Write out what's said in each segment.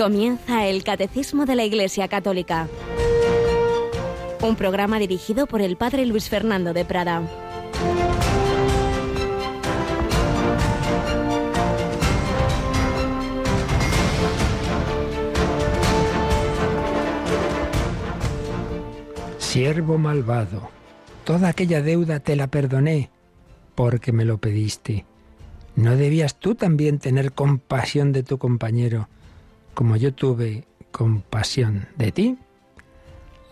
Comienza el Catecismo de la Iglesia Católica. Un programa dirigido por el Padre Luis Fernando de Prada. Siervo malvado, toda aquella deuda te la perdoné porque me lo pediste. ¿No debías tú también tener compasión de tu compañero, como yo tuve compasión de ti?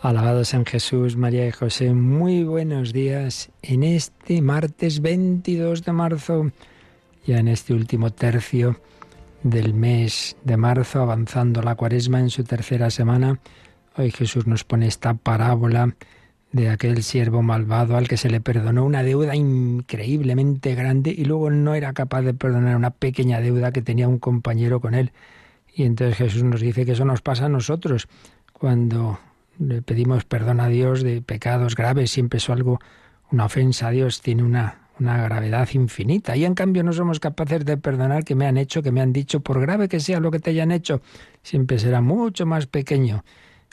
Alabados en Jesús, María y José, muy buenos días en este martes 22 de marzo, ya en este último tercio del mes de marzo, avanzando la cuaresma en su tercera semana. Hoy Jesús nos pone esta parábola de aquel siervo malvado al que se le perdonó una deuda increíblemente grande y luego no era capaz de perdonar una pequeña deuda que tenía un compañero con él. Y entonces Jesús nos dice que eso nos pasa a nosotros cuando le pedimos perdón a Dios de pecados graves, siempre es algo, una ofensa a Dios tiene una, una gravedad infinita. Y en cambio no somos capaces de perdonar que me han hecho, que me han dicho, por grave que sea lo que te hayan hecho, siempre será mucho más pequeño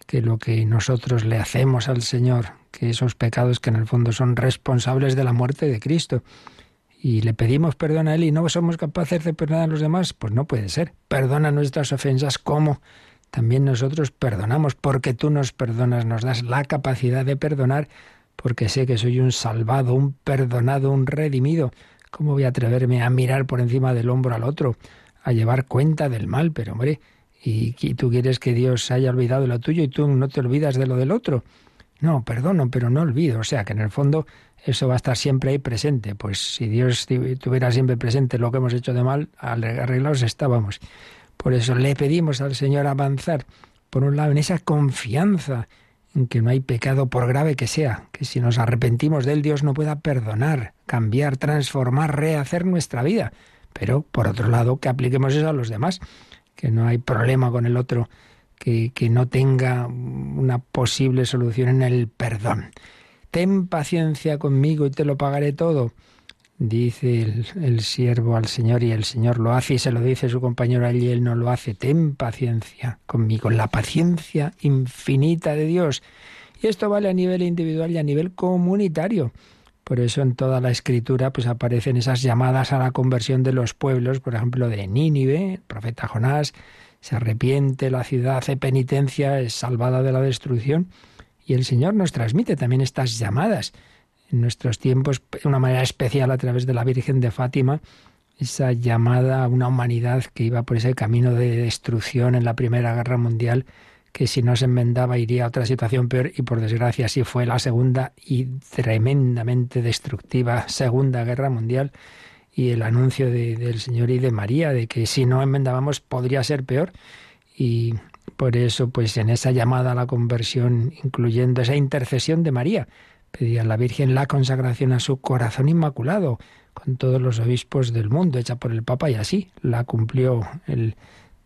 que lo que nosotros le hacemos al Señor, que esos pecados que en el fondo son responsables de la muerte de Cristo. Y le pedimos perdón a Él y no somos capaces de perdonar a los demás, pues no puede ser. Perdona nuestras ofensas como también nosotros perdonamos, porque tú nos perdonas, nos das la capacidad de perdonar, porque sé que soy un salvado, un perdonado, un redimido. ¿Cómo voy a atreverme a mirar por encima del hombro al otro, a llevar cuenta del mal? Pero hombre, y, tú quieres que Dios haya olvidado lo tuyo y tú no te olvidas de lo del otro. No, perdono, pero no olvido. O sea, que en el fondo eso va a estar siempre ahí presente. Pues si Dios tuviera siempre presente lo que hemos hecho de mal, arreglados estábamos. Por eso le pedimos al Señor avanzar, por un lado, en esa confianza en que no hay pecado por grave que sea, que si nos arrepentimos de él, Dios no pueda perdonar, cambiar, transformar, rehacer nuestra vida. Pero, por otro lado, que apliquemos eso a los demás, que no hay problema con el otro que, que no tenga una posible solución en el perdón. Ten paciencia conmigo y te lo pagaré todo. Dice el, siervo al Señor y el Señor lo hace y se lo dice su compañero allí, él no lo hace. Ten paciencia conmigo, la paciencia infinita de Dios. Y esto vale a nivel individual y a nivel comunitario. Por eso en toda la escritura pues aparecen esas llamadas a la conversión de los pueblos, por ejemplo de Nínive, el profeta Jonás se arrepiente, la ciudad hace penitencia, es salvada de la destrucción y el Señor nos transmite también estas llamadas. En nuestros tiempos de una manera especial a través de la Virgen de Fátima, esa llamada a una humanidad que iba por ese camino de destrucción en la Primera Guerra Mundial que si no se enmendaba iría a otra situación peor y por desgracia así fue la segunda y tremendamente destructiva Segunda Guerra Mundial y el anuncio del Señor y de María de que si no enmendábamos podría ser peor y por eso pues en esa llamada a la conversión incluyendo esa intercesión de María pedía a la Virgen la consagración a su corazón inmaculado con todos los obispos del mundo hecha por el Papa y así la cumplió el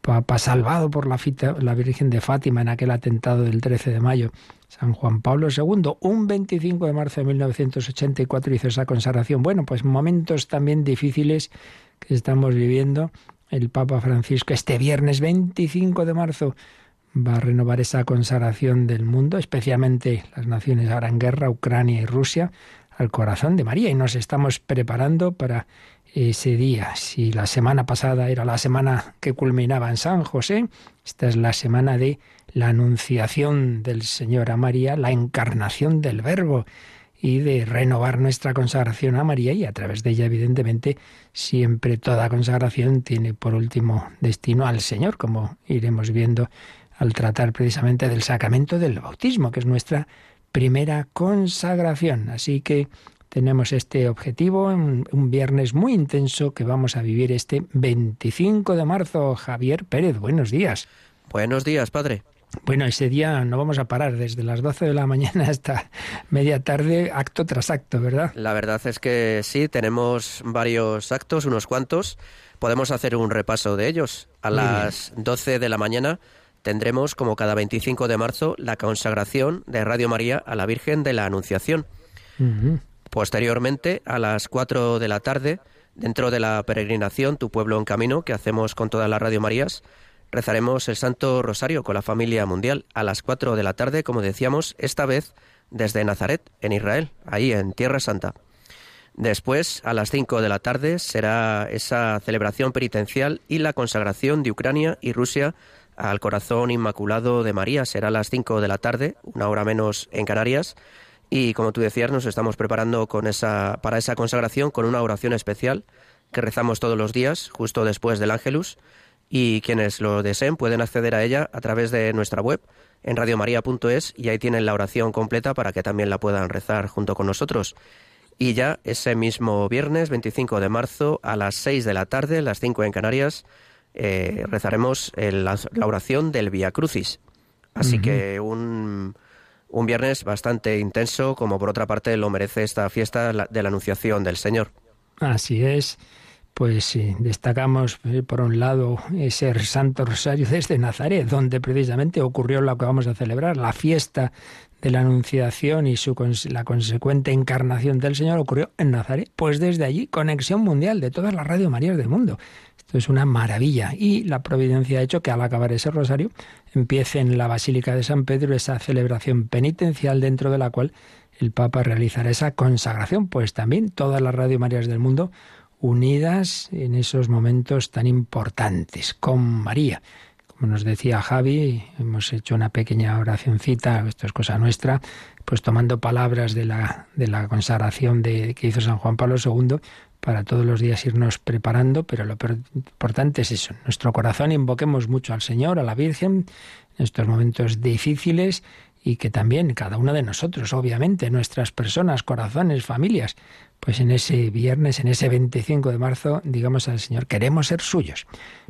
Papa salvado por la, la Virgen de Fátima en aquel atentado del 13 de mayo. San Juan Pablo II, un 25 de marzo de 1984 hizo esa consagración. Bueno, pues momentos también difíciles que estamos viviendo. El Papa Francisco este viernes 25 de marzo va a renovar esa consagración del mundo, especialmente las naciones ahora en guerra, Ucrania y Rusia, al corazón de María y nos estamos preparando para ese día. Si la semana pasada era la semana que culminaba en San José, esta es la semana de la anunciación del Señor a María, la encarnación del Verbo y de renovar nuestra consagración a María y a través de ella, evidentemente, siempre toda consagración tiene por último destino al Señor, como iremos viendo al tratar precisamente del sacramento del bautismo, que es nuestra primera consagración. Así que tenemos este objetivo, un, un, viernes muy intenso que vamos a vivir este 25 de marzo. Javier Pérez, buenos días. Buenos días, padre. Bueno, ese día no vamos a parar desde las 12 de la mañana hasta media tarde, acto tras acto, ¿verdad? La verdad es que sí, tenemos varios actos, unos cuantos. Podemos hacer un repaso de ellos. A las 12 de la mañana tendremos, como cada 25 de marzo, la consagración de Radio María a la Virgen de la Anunciación. Posteriormente, a las 4 de la tarde, dentro de la peregrinación Tu pueblo en camino, que hacemos con todas las Radio Marías, rezaremos el Santo Rosario con la familia mundial a las 4 de la tarde, como decíamos, esta vez desde Nazaret, en Israel, ahí en Tierra Santa. Después, a las 5 de la tarde, será esa celebración penitencial y la consagración de Ucrania y Rusia al corazón inmaculado de María. Será a las 5 de la tarde, una hora menos en Canarias. Y como tú decías, nos estamos preparando con esa, para esa consagración con una oración especial que rezamos todos los días, justo después del Ángelus. Y quienes lo deseen pueden acceder a ella a través de nuestra web en radiomaria.es y ahí tienen la oración completa para que también la puedan rezar junto con nosotros. Y ya ese mismo viernes 25 de marzo a las 6 de la tarde, las 5 en Canarias, eh, rezaremos la, oración del Via Crucis. Así que un, un viernes bastante intenso, como por otra parte lo merece esta fiesta de la Anunciación del Señor. Así es pues destacamos eh, por un lado ese Santo Rosario desde Nazaret, donde precisamente ocurrió lo que vamos a celebrar, la fiesta de la Anunciación y su, la consecuente encarnación del Señor ocurrió en Nazaret. Pues desde allí, conexión mundial de todas las Radio Marías del mundo. Esto es una maravilla. Y la providencia ha hecho que al acabar ese rosario empiece en la Basílica de San Pedro esa celebración penitencial dentro de la cual el Papa realizará esa consagración. Pues también todas las Radio Marías del mundo unidas en esos momentos tan importantes con María. Como nos decía Javi, hemos hecho una pequeña oracioncita, esto es cosa nuestra, pues tomando palabras de la, de la consagración de, que hizo San Juan Pablo II, para todos los días irnos preparando, pero lo importante es eso, nuestro corazón invoquemos mucho al Señor, a la Virgen, en estos momentos difíciles y que también cada uno de nosotros, obviamente, nuestras personas, corazones, familias, pues en ese viernes, en ese 25 de marzo, digamos al Señor, queremos ser suyos.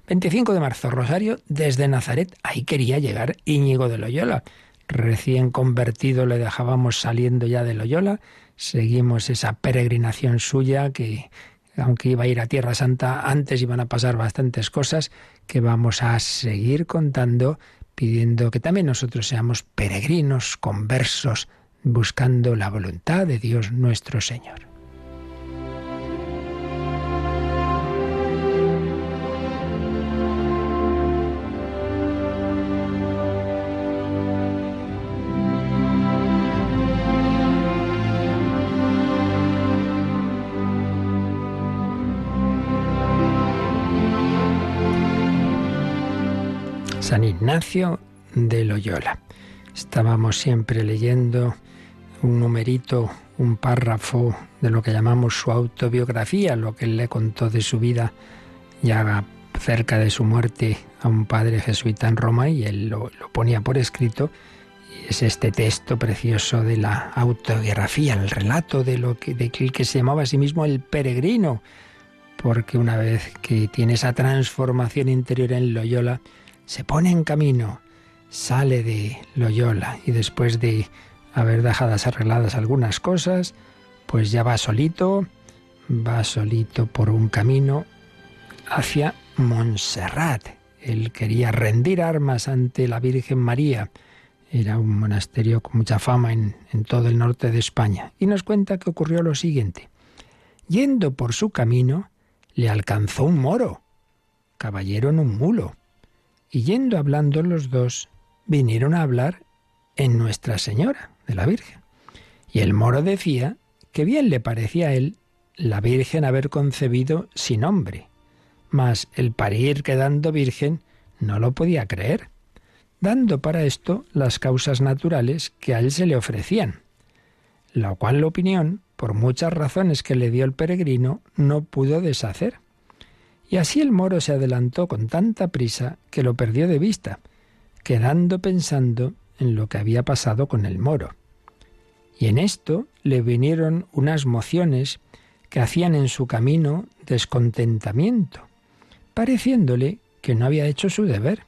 25 de marzo, Rosario, desde Nazaret, ahí quería llegar Íñigo de Loyola. Recién convertido le dejábamos saliendo ya de Loyola, seguimos esa peregrinación suya que aunque iba a ir a Tierra Santa, antes iban a pasar bastantes cosas que vamos a seguir contando, pidiendo que también nosotros seamos peregrinos, conversos, buscando la voluntad de Dios nuestro Señor. De Loyola. Estábamos siempre leyendo un numerito, un párrafo de lo que llamamos su autobiografía, lo que él le contó de su vida ya cerca de su muerte a un padre jesuita en Roma y él lo, ponía por escrito. Y es este texto precioso de la autobiografía, el relato de lo que, de que se llamaba a sí mismo el peregrino, porque una vez que tiene esa transformación interior en Loyola, se pone en camino, sale de Loyola y después de haber dejado arregladas algunas cosas, pues ya va solito, va solito por un camino hacia Montserrat. Él quería rendir armas ante la Virgen María. Era un monasterio con mucha fama en, en todo el norte de España. Y nos cuenta que ocurrió lo siguiente. Yendo por su camino, le alcanzó un moro, caballero en un mulo, y yendo hablando los dos, vinieron a hablar en Nuestra Señora de la Virgen. Y el moro decía que bien le parecía a él la Virgen haber concebido sin hombre, mas el parir quedando virgen no lo podía creer, dando para esto las causas naturales que a él se le ofrecían, la cual la opinión, por muchas razones que le dio el peregrino, no pudo deshacer. Y así el moro se adelantó con tanta prisa que lo perdió de vista, quedando pensando en lo que había pasado con el moro. Y en esto le vinieron unas mociones que hacían en su camino descontentamiento, pareciéndole que no había hecho su deber.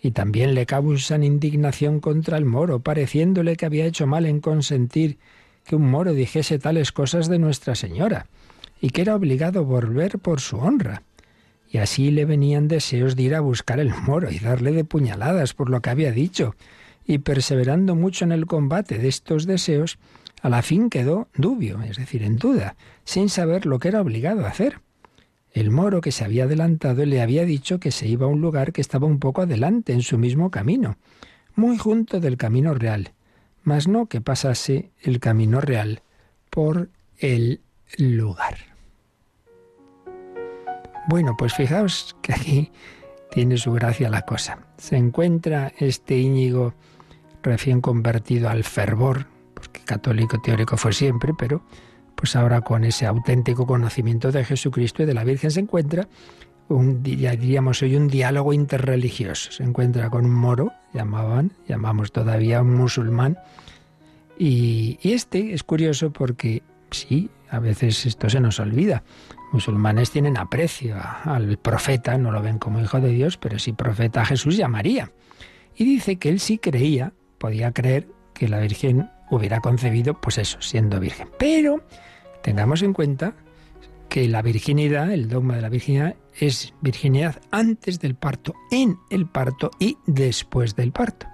Y también le causan indignación contra el moro, pareciéndole que había hecho mal en consentir que un moro dijese tales cosas de Nuestra Señora, y que era obligado volver por su honra y así le venían deseos de ir a buscar el moro y darle de puñaladas por lo que había dicho, y perseverando mucho en el combate de estos deseos, a la fin quedó dubio, es decir, en duda, sin saber lo que era obligado a hacer. El moro que se había adelantado le había dicho que se iba a un lugar que estaba un poco adelante, en su mismo camino, muy junto del camino real, mas no que pasase el camino real por el lugar. Bueno, pues fijaos que aquí tiene su gracia la cosa. Se encuentra este Íñigo recién convertido al fervor, porque católico teórico fue siempre, pero pues ahora con ese auténtico conocimiento de Jesucristo y de la Virgen se encuentra un, diríamos hoy, un diálogo interreligioso. Se encuentra con un moro, llamaban, llamamos todavía un musulmán, y, y este es curioso porque sí, a veces esto se nos olvida. Musulmanes tienen aprecio al profeta, no lo ven como hijo de Dios, pero sí profeta Jesús y a María. Y dice que él sí creía, podía creer que la Virgen hubiera concebido, pues eso, siendo virgen. Pero tengamos en cuenta que la virginidad, el dogma de la virginidad, es virginidad antes del parto, en el parto y después del parto.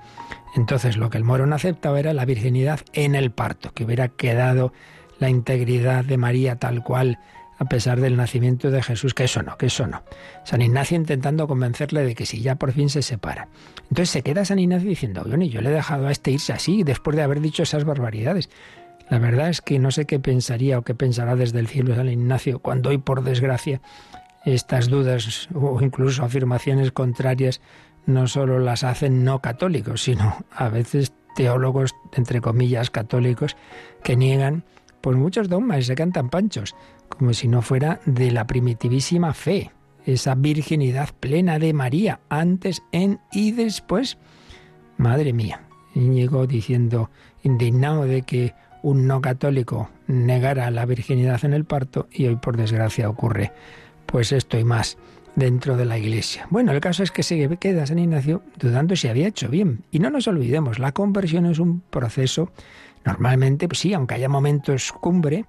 Entonces lo que el moro no aceptaba era la virginidad en el parto, que hubiera quedado la integridad de María tal cual a pesar del nacimiento de Jesús, que eso no, que eso no. San Ignacio intentando convencerle de que si ya por fin se separa. Entonces se queda San Ignacio diciendo, bueno, yo le he dejado a este irse así después de haber dicho esas barbaridades. La verdad es que no sé qué pensaría o qué pensará desde el cielo San Ignacio cuando hoy, por desgracia, estas dudas o incluso afirmaciones contrarias no solo las hacen no católicos, sino a veces teólogos, entre comillas, católicos, que niegan pues muchos dogmas y se cantan panchos, como si no fuera de la primitivísima fe, esa virginidad plena de María, antes, en y después. Madre mía, Íñigo diciendo, indignado de que un no católico negara la virginidad en el parto y hoy por desgracia ocurre pues esto y más dentro de la iglesia. Bueno, el caso es que se queda San Ignacio dudando si había hecho bien. Y no nos olvidemos, la conversión es un proceso Normalmente, pues sí, aunque haya momentos cumbre,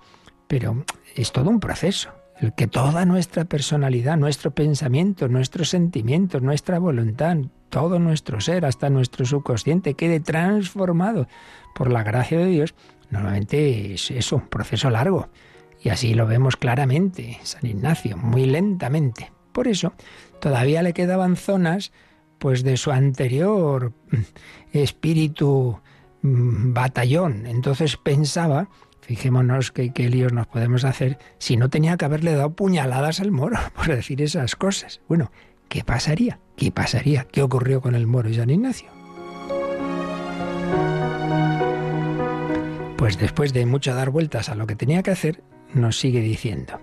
pero es todo un proceso. El que toda nuestra personalidad, nuestro pensamiento, nuestros sentimientos, nuestra voluntad, todo nuestro ser, hasta nuestro subconsciente, quede transformado por la gracia de Dios, normalmente es eso, un proceso largo. Y así lo vemos claramente, San Ignacio, muy lentamente. Por eso, todavía le quedaban zonas pues de su anterior espíritu Mm, batallón. Entonces pensaba, fijémonos qué, líos nos podemos hacer, si no tenía que haberle dado puñaladas al moro por decir esas cosas. Bueno, ¿qué pasaría? ¿Qué pasaría? ¿Qué ocurrió con el moro y San Ignacio? Pues después de mucho dar vueltas a lo que tenía que hacer, nos sigue diciendo.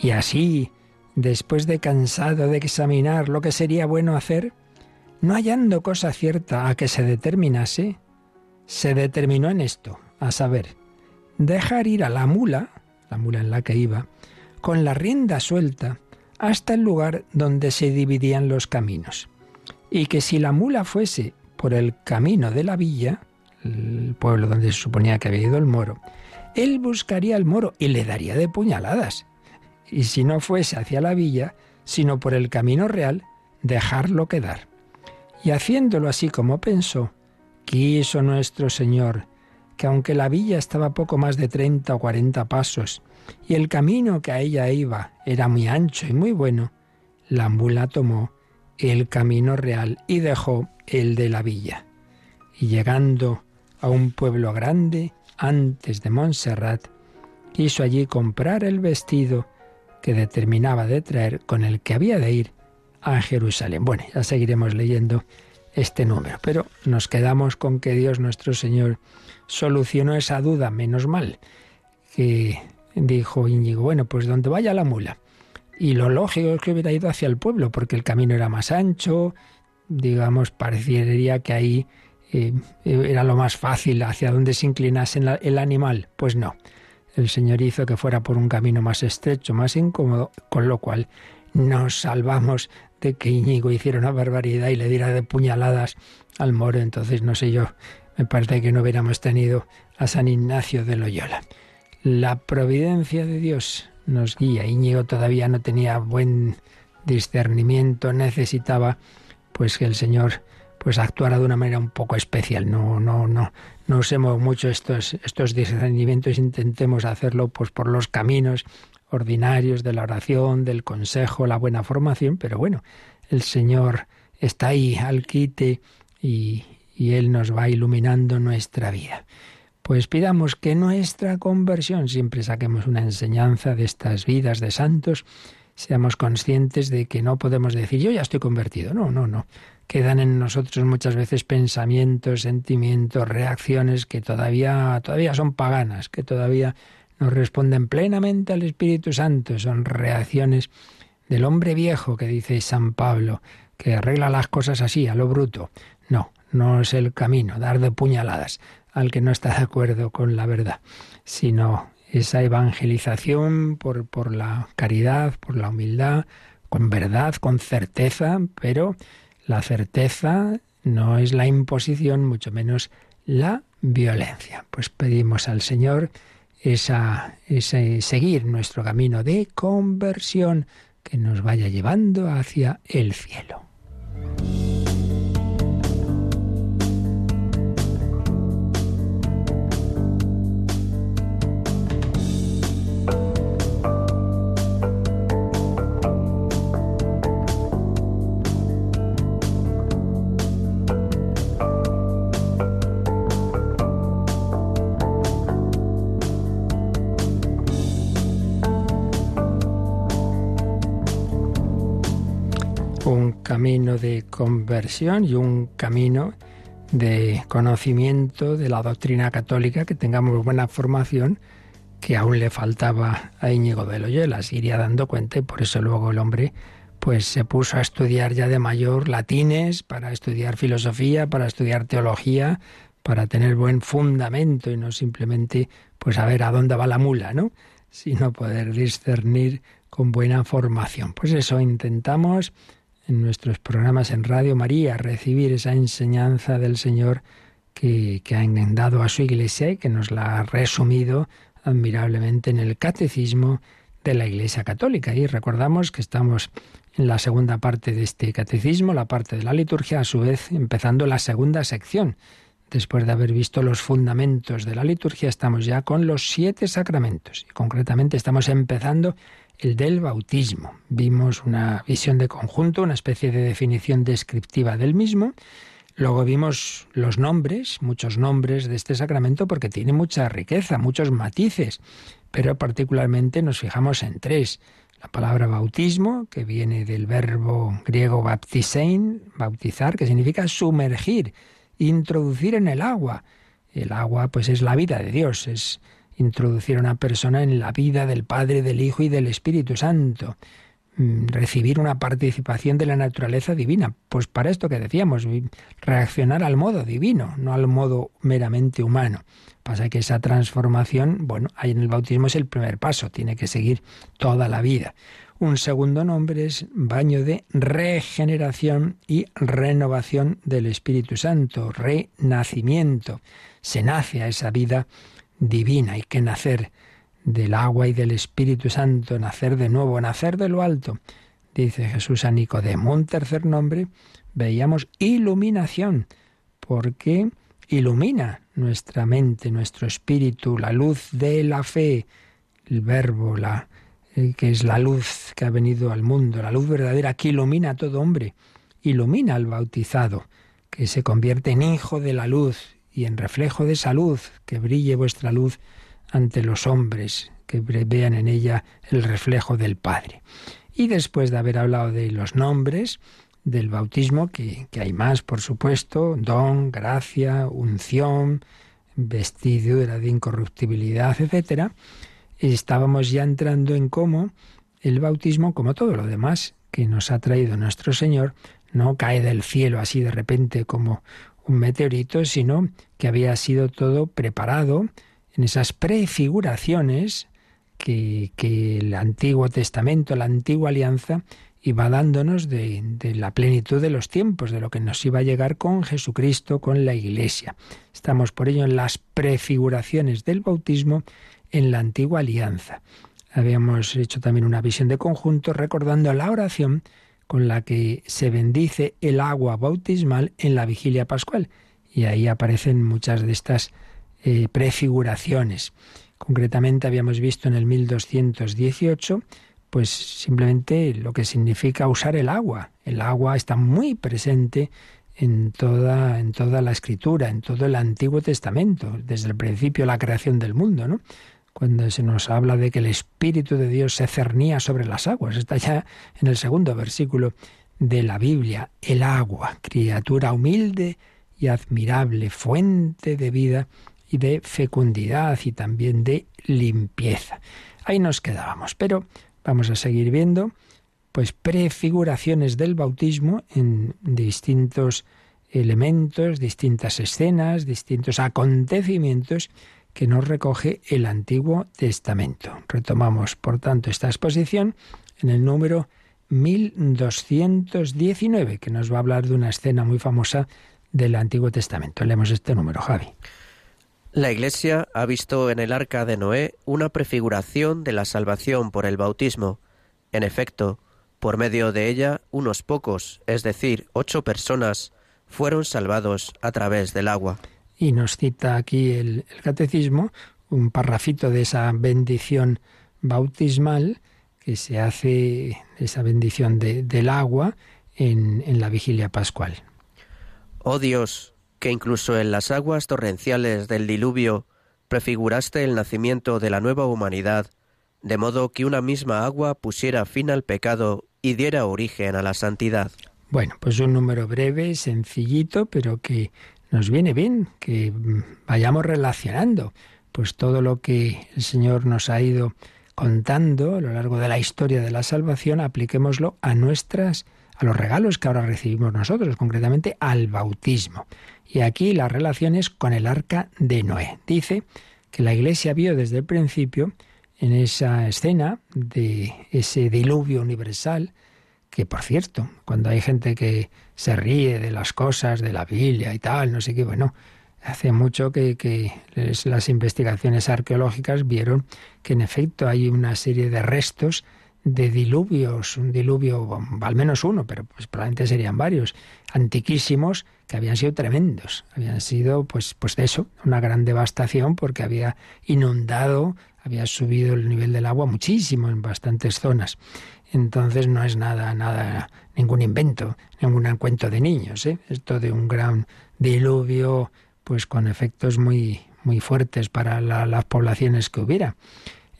Y así, después de cansado de examinar lo que sería bueno hacer, no hallando cosa cierta a que se determinase, se determinó en esto, a saber, dejar ir a la mula, la mula en la que iba, con la rienda suelta hasta el lugar donde se dividían los caminos, y que si la mula fuese por el camino de la villa, el pueblo donde se suponía que había ido el moro, él buscaría al moro y le daría de puñaladas, y si no fuese hacia la villa, sino por el camino real, dejarlo quedar. Y haciéndolo así como pensó, Quiso nuestro Señor que aunque la villa estaba poco más de treinta o cuarenta pasos y el camino que a ella iba era muy ancho y muy bueno, la mula tomó el camino real y dejó el de la villa. Y llegando a un pueblo grande, antes de Montserrat, quiso allí comprar el vestido que determinaba de traer con el que había de ir a Jerusalén. Bueno, ya seguiremos leyendo este número. Pero nos quedamos con que Dios nuestro Señor solucionó esa duda, menos mal, que dijo Íñigo, bueno, pues donde vaya la mula. Y lo lógico es que hubiera ido hacia el pueblo, porque el camino era más ancho, digamos, parecería que ahí eh, era lo más fácil hacia donde se inclinase el animal. Pues no, el Señor hizo que fuera por un camino más estrecho, más incómodo, con lo cual nos salvamos de que Íñigo hiciera una barbaridad y le diera de puñaladas al moro. Entonces, no sé yo, me parece que no hubiéramos tenido a San Ignacio de Loyola. La providencia de Dios nos guía. Íñigo todavía no tenía buen discernimiento, necesitaba pues que el Señor pues actuara de una manera un poco especial. No, no, no, no usemos mucho estos, estos discernimientos, intentemos hacerlo pues por los caminos ordinarios de la oración, del consejo, la buena formación, pero bueno, el Señor está ahí al quite y, y Él nos va iluminando nuestra vida. Pues pidamos que nuestra conversión siempre saquemos una enseñanza de estas vidas de santos, seamos conscientes de que no podemos decir yo ya estoy convertido. No, no, no. Quedan en nosotros muchas veces pensamientos, sentimientos, reacciones que todavía, todavía son paganas, que todavía no responden plenamente al Espíritu Santo. Son reacciones del hombre viejo que dice San Pablo, que arregla las cosas así, a lo bruto. No, no es el camino, dar de puñaladas al que no está de acuerdo con la verdad, sino esa evangelización por, por la caridad, por la humildad, con verdad, con certeza, pero la certeza no es la imposición, mucho menos la violencia. Pues pedimos al Señor esa, ese seguir nuestro camino de conversión que nos vaya llevando hacia el cielo. Camino de conversión y un camino de conocimiento de la doctrina católica, que tengamos buena formación, que aún le faltaba a Íñigo de Loyola, se iría dando cuenta y por eso luego el hombre pues se puso a estudiar ya de mayor latines, para estudiar filosofía, para estudiar teología, para tener buen fundamento y no simplemente pues a ver a dónde va la mula, ¿no? Sino poder discernir con buena formación. Pues eso intentamos nuestros programas en Radio María, recibir esa enseñanza del Señor que, ha dado a su Iglesia y que nos la ha resumido admirablemente en el Catecismo de la Iglesia Católica. Y recordamos que estamos en la segunda parte de este catecismo, la parte de la liturgia, a su vez empezando la segunda sección. Después de haber visto los fundamentos de la liturgia, estamos ya con los siete sacramentos. Y concretamente estamos empezando el del bautismo. Vimos una visión de conjunto, una especie de definición descriptiva del mismo. Luego vimos los nombres, muchos nombres de este sacramento porque tiene mucha riqueza, muchos matices, pero particularmente nos fijamos en tres. La palabra bautismo, que viene del verbo griego baptisein, bautizar, que significa sumergir, introducir en el agua. El agua pues es la vida de Dios, es introducir a una persona en la vida del Padre, del Hijo y del Espíritu Santo, mm, recibir una participación de la naturaleza divina. Pues para esto que decíamos, reaccionar al modo divino, no al modo meramente humano. Pasa que esa transformación, bueno, ahí en el bautismo es el primer paso, tiene que seguir toda la vida. Un segundo nombre es baño de regeneración y renovación del Espíritu Santo, renacimiento. Se nace a esa vida divina. Hay que nacer del agua y del Espíritu Santo, nacer de nuevo, nacer de lo alto. Dice Jesús a Nicodemo. Un tercer nombre, veíamos iluminación, porque ilumina nuestra mente, nuestro espíritu, la luz de la fe, el verbo, la, eh, que es la luz que ha venido al mundo, la luz verdadera que ilumina a todo hombre, ilumina al bautizado, que se convierte en hijo de la luz y en reflejo de esa luz, que brille vuestra luz ante los hombres, que vean en ella el reflejo del Padre. Y después de haber hablado de los nombres del bautismo, que, que hay más, por supuesto, don, gracia, unción, vestidura de incorruptibilidad, etc., estábamos ya entrando en cómo el bautismo, como todo lo demás que nos ha traído nuestro Señor, no cae del cielo así de repente como un meteorito, sino que había sido todo preparado en esas prefiguraciones que, que el Antiguo Testamento, la antigua alianza, iba dándonos de, de, la plenitud de los tiempos, de lo que nos iba a llegar con Jesucristo, con la Iglesia. Estamos por ello en las prefiguraciones del bautismo en la antigua alianza. Habíamos hecho también una visión de conjunto recordando la oración con la que se bendice el agua bautismal en la vigilia pascual. Y ahí aparecen muchas de estas eh, prefiguraciones. Concretamente habíamos visto en el 1218 pues simplemente lo que significa usar el agua. El agua está muy presente en toda, en toda la escritura, en todo el Antiguo Testamento, desde el principio la creación del mundo, ¿no? Cuando se nos habla de que el Espíritu de Dios se cernía sobre las aguas, está ya en el segundo versículo de la Biblia, el agua, criatura humilde y admirable, fuente de vida y de fecundidad y también de limpieza. Ahí nos quedábamos, pero vamos a seguir viendo pues prefiguraciones del bautismo en distintos elementos, distintas escenas, distintos acontecimientos que nos recoge el Antiguo Testamento. Retomamos, por tanto, esta exposición en el número 1219, que nos va a hablar de una escena muy famosa del Antiguo Testamento. Leemos este número, Javi. La Iglesia ha visto en el arca de Noé una prefiguración de la salvación por el bautismo. En efecto, por medio de ella, unos pocos, es decir, ocho personas, fueron salvados a través del agua. Y nos cita aquí el, catecismo un parrafito de esa bendición bautismal que se hace, esa bendición del agua en, en la vigilia pascual. Oh Dios, que incluso en las aguas torrenciales del diluvio prefiguraste el nacimiento de la nueva humanidad, de modo que una misma agua pusiera fin al pecado y diera origen a la santidad. Bueno, pues un número breve, sencillito, pero que nos viene bien, que vayamos relacionando pues todo lo que el Señor nos ha ido contando a lo largo de la historia de la salvación, apliquémoslo a nuestras a los regalos que ahora recibimos nosotros, concretamente al bautismo. Y aquí las relaciones con el arca de Noé. Dice que la Iglesia vio desde el principio, en esa escena de ese diluvio universal, que por cierto, cuando hay gente que se ríe de las cosas de la Biblia y tal, no sé qué, bueno, hace mucho que, las investigaciones arqueológicas vieron que en efecto hay una serie de restos de diluvios, un diluvio, al menos uno, pero pues probablemente serían varios, antiquísimos, que habían sido tremendos. Habían sido, pues, pues eso, una gran devastación porque había inundado, había subido el nivel del agua muchísimo en bastantes zonas. Entonces no es nada, nada, ningún invento, ningún cuento de niños, ¿eh? Esto de un gran diluvio, pues con efectos muy, muy fuertes para las poblaciones que hubiera.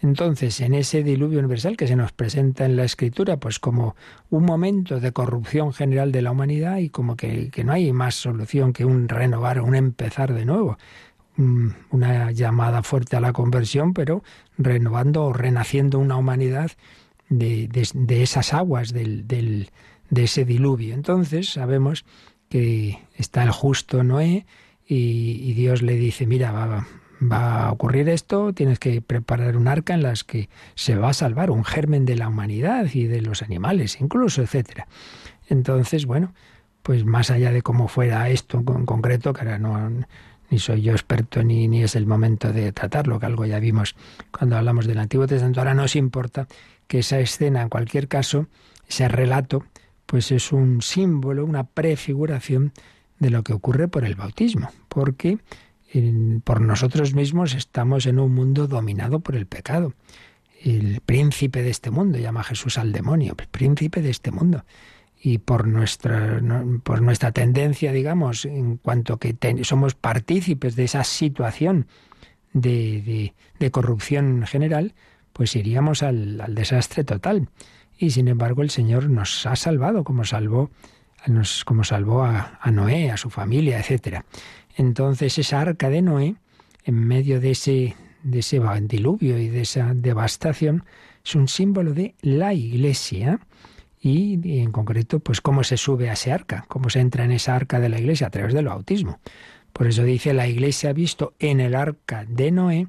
Entonces, en ese diluvio universal que se nos presenta en la escritura, pues como un momento de corrupción general de la humanidad y como que, no hay más solución que un renovar, un empezar de nuevo una llamada fuerte a la conversión, pero renovando o renaciendo una humanidad de, esas aguas, del, de ese diluvio. Entonces sabemos que está el justo Noé y, Dios le dice, mira, va, va a ocurrir esto, tienes que preparar un arca en las que se va a salvar un germen de la humanidad y de los animales, incluso, etcétera. Entonces, bueno, pues más allá de cómo fuera esto en concreto, que ahora no ni soy yo experto ni, ni es el momento de tratarlo, que algo ya vimos cuando hablamos del Antiguo Testamento, ahora nos importa que esa escena, en cualquier caso, ese relato, pues es un símbolo, una prefiguración de lo que ocurre por el bautismo, porque por nosotros mismos estamos en un mundo dominado por el pecado. El príncipe de este mundo, llama Jesús al demonio, el príncipe de este mundo. Y por nuestra, por nuestra tendencia, digamos, en cuanto que somos partícipes de esa situación de, corrupción general, pues iríamos al, al, desastre total. Y sin embargo el Señor nos ha salvado, como salvó, nos, como salvó a, a Noé, a su familia, etcétera. Entonces esa arca de Noé, en medio de ese, de ese diluvio y de esa devastación, es un símbolo de la iglesia y, en concreto, pues cómo se sube a ese arca, cómo se entra en esa arca de la iglesia a través del bautismo. Por eso dice, la iglesia ha visto en el arca de Noé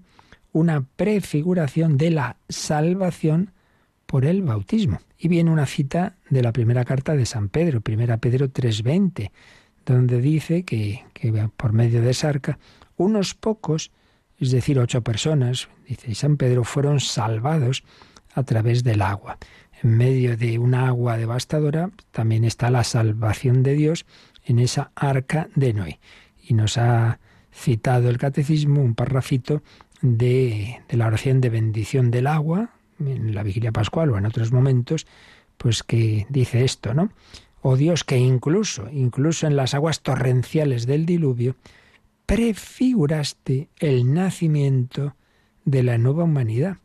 una prefiguración de la salvación por el bautismo. Y viene una cita de la primera carta de San Pedro, primera Pedro 3.20 donde dice que, por medio de esa arca, unos pocos, es decir, ocho personas, dice San Pedro, fueron salvados a través del agua. En medio de una agua devastadora también está la salvación de Dios en esa arca de Noé. Y nos ha citado el catecismo un parrafito de, la oración de bendición del agua, en la vigilia pascual o en otros momentos, pues que dice esto, ¿no? Oh Dios, que incluso, incluso en las aguas torrenciales del diluvio, prefiguraste el nacimiento de la nueva humanidad,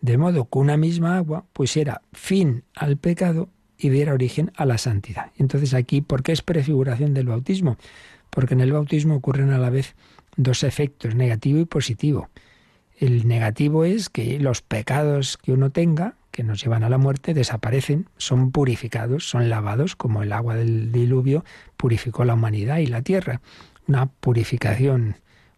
de modo que una misma agua pusiera fin al pecado y diera origen a la santidad. Entonces aquí, ¿por qué es prefiguración del bautismo? Porque en el bautismo ocurren a la vez dos efectos, negativo y positivo. El negativo es que los pecados que uno tenga, que nos llevan a la muerte desaparecen, son purificados, son lavados, como el agua del diluvio purificó la humanidad y la tierra. Una purificación,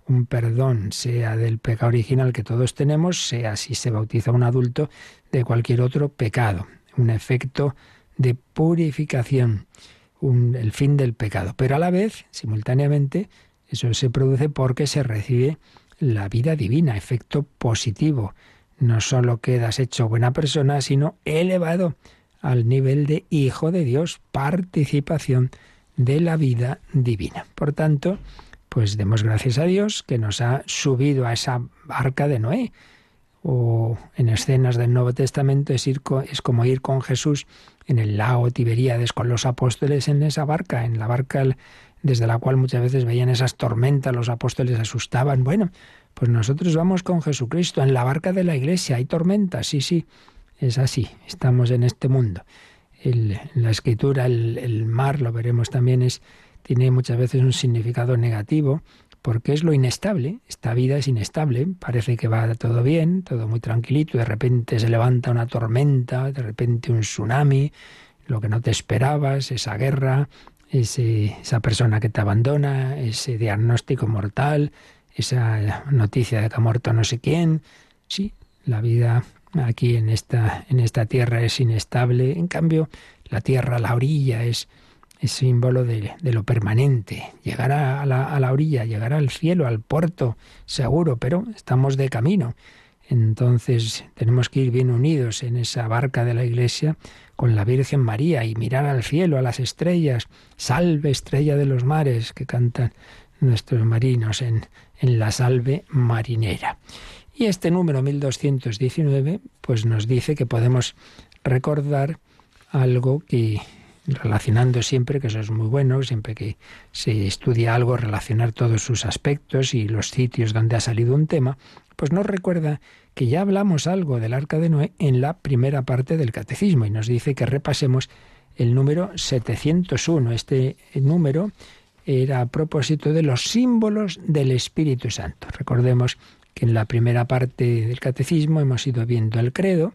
un perdón, sea del pecado original que todos tenemos, sea si se bautiza un adulto, de cualquier otro pecado. Un efecto de purificación, el fin del pecado. Pero a la vez, simultáneamente, eso se produce porque se recibe la vida divina, efecto positivo no solo quedas hecho buena persona, sino elevado al nivel de hijo de Dios, participación de la vida divina. Por tanto, pues demos gracias a Dios que nos ha subido a esa barca de Noé. O en escenas del Nuevo Testamento es, ir es como ir con Jesús en el lago Tiberíades con los apóstoles en esa barca, en la barca desde la cual muchas veces veían esas tormentas, los apóstoles asustaban. Bueno, pues nosotros vamos con Jesucristo en la barca de la iglesia. Hay tormentas, sí, sí, es así. Estamos en este mundo. la escritura, el, mar, lo veremos también, es, tiene muchas veces un significado negativo porque es lo inestable. Esta vida es inestable. Parece que va todo bien, todo muy tranquilito. De repente se levanta una tormenta, de repente un tsunami, lo que no te esperabas, esa guerra, esa persona que te abandona, ese diagnóstico mortal, esa noticia de que ha muerto no sé quién. Sí, la vida aquí en esta, en esta tierra es inestable. En cambio, la tierra, la orilla, es, es símbolo de, lo permanente. Llegará a la, a la orilla, llegará al cielo, al puerto, seguro, pero estamos de camino. Entonces tenemos que ir bien unidos en esa barca de la iglesia con la Virgen María y mirar al cielo, a las estrellas. Salve estrella de los mares que cantan nuestros marinos en, en la salve marinera. Y este número 1219 pues nos dice que podemos recordar algo que relacionando siempre, que eso es muy bueno, siempre que se estudia algo, relacionar todos sus aspectos y los sitios donde ha salido un tema, pues nos recuerda que ya hablamos algo del arca de Noé en la primera parte del catecismo y nos dice que repasemos el número 701. Este número era a propósito de los símbolos del Espíritu Santo. Recordemos que en la primera parte del catecismo hemos ido viendo el credo,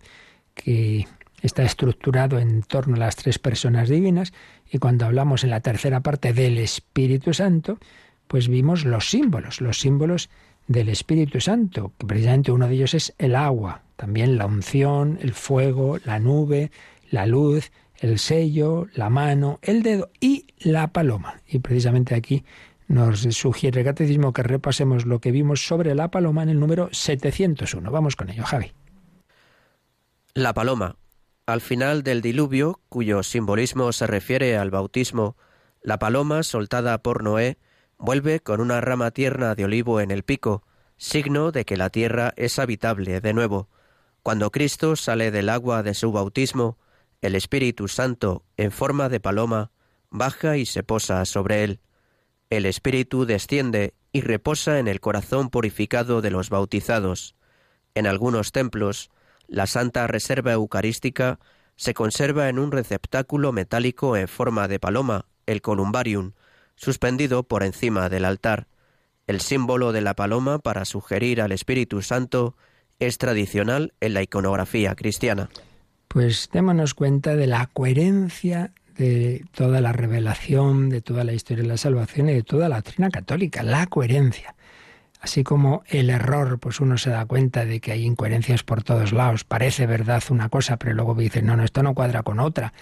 que está estructurado en torno a las tres personas divinas, y cuando hablamos en la tercera parte del Espíritu Santo, pues vimos los símbolos, los símbolos del Espíritu Santo, que precisamente uno de ellos es el agua, también la unción, el fuego, la nube, la luz, el sello, la mano, el dedo y la paloma. Y precisamente aquí nos sugiere el catecismo que repasemos lo que vimos sobre la paloma en el número 701. Vamos con ello, Javi. La paloma. Al final del diluvio, cuyo simbolismo se refiere al bautismo, la paloma, soltada por Noé, vuelve con una rama tierna de olivo en el pico, signo de que la tierra es habitable de nuevo. Cuando Cristo sale del agua de su bautismo, el Espíritu Santo, en forma de paloma, baja y se posa sobre él. El Espíritu desciende y reposa en el corazón purificado de los bautizados. En algunos templos, la Santa Reserva Eucarística se conserva en un receptáculo metálico en forma de paloma, el columbarium, suspendido por encima del altar. El símbolo de la paloma para sugerir al Espíritu Santo es tradicional en la iconografía cristiana. Pues démonos cuenta de la coherencia de toda la revelación, de toda la historia de la salvación y de toda la doctrina católica, la coherencia. Así como el error, pues uno se da cuenta de que hay incoherencias por todos lados. Parece verdad una cosa, pero luego dice, no, no, esto no cuadra con otra.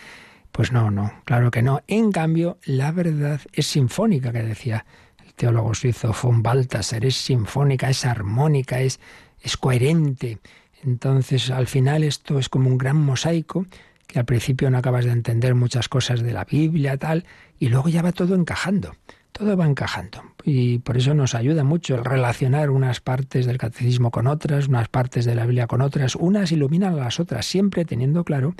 Pues no, no, claro que no. En cambio, la verdad es sinfónica, que decía el teólogo suizo von Balthasar, es sinfónica, es armónica, es, es coherente. Entonces, al final esto es como un gran mosaico que al principio no acabas de entender muchas cosas de la Biblia, tal, y luego ya va todo encajando. Todo va encajando. Y por eso nos ayuda mucho el relacionar unas partes del catecismo con otras, unas partes de la Biblia con otras, unas iluminan a las otras, siempre teniendo claro